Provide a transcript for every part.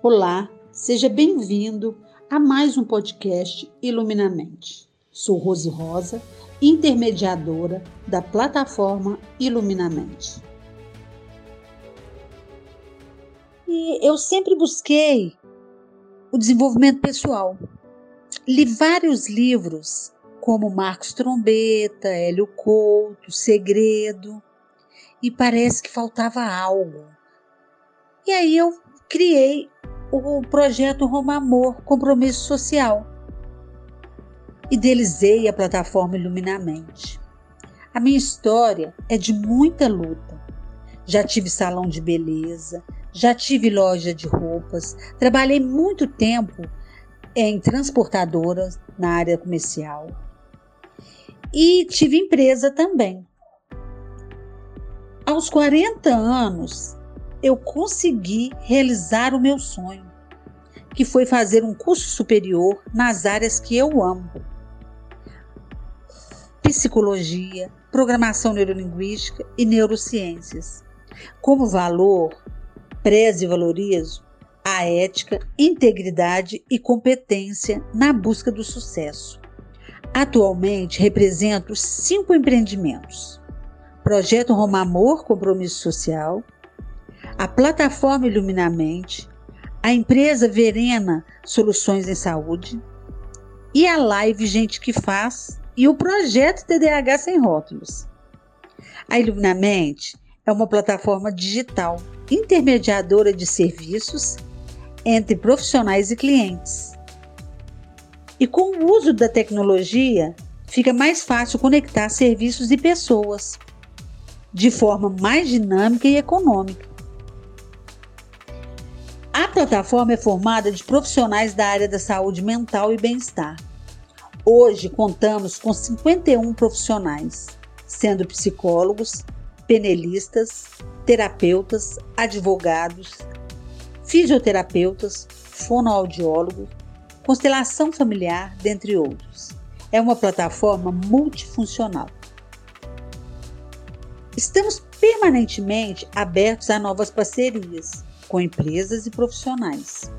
Olá, seja bem-vindo a mais um podcast Iluminamente. Sou Rose Rosa, intermediadora da plataforma Iluminamente. E eu sempre busquei o desenvolvimento pessoal. Li vários livros, como Marcos Trombeta, Hélio Couto, Segredo, e parece que faltava algo. E aí eu criei o projeto Roma Amor Compromisso Social. Idealizei a plataforma Iluminamente. A minha história é de muita luta. Já tive salão de beleza, já tive loja de roupas, trabalhei muito tempo em transportadoras na área comercial e tive empresa também. Aos 40 anos, eu consegui realizar o meu sonho, que foi fazer um curso superior nas áreas que eu amo: psicologia, programação neurolinguística e neurociências. Como valor, prezo e valorizo a ética, integridade e competência na busca do sucesso. Atualmente represento cinco empreendimentos: Projeto Roma Amor Compromisso Social, a plataforma Iluminamente, a empresa Verena Soluções em Saúde e a live Gente que Faz e o projeto TDAH Sem Rótulos. A Iluminamente é uma plataforma digital intermediadora de serviços entre profissionais e clientes. E com o uso da tecnologia, fica mais fácil conectar serviços e pessoas de forma mais dinâmica e econômica. A plataforma é formada de profissionais da área da saúde mental e bem-estar. Hoje contamos com 51 profissionais, sendo psicólogos, penelistas, terapeutas, advogados, fisioterapeutas, fonoaudiólogos, constelação familiar, dentre outros. É uma plataforma multifuncional. Estamos permanentemente abertos a novas parcerias com empresas e profissionais.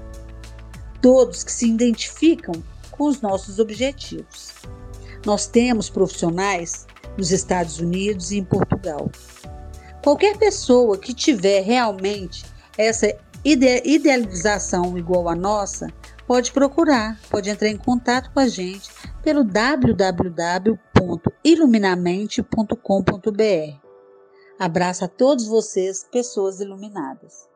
Todos que se identificam com os nossos objetivos. Nós temos profissionais nos Estados Unidos e em Portugal. Qualquer pessoa que tiver realmente essa idealização igual a nossa, pode procurar, pode entrar em contato com a gente pelo www.iluminamente.com.br. Abraço a todos vocês, pessoas iluminadas.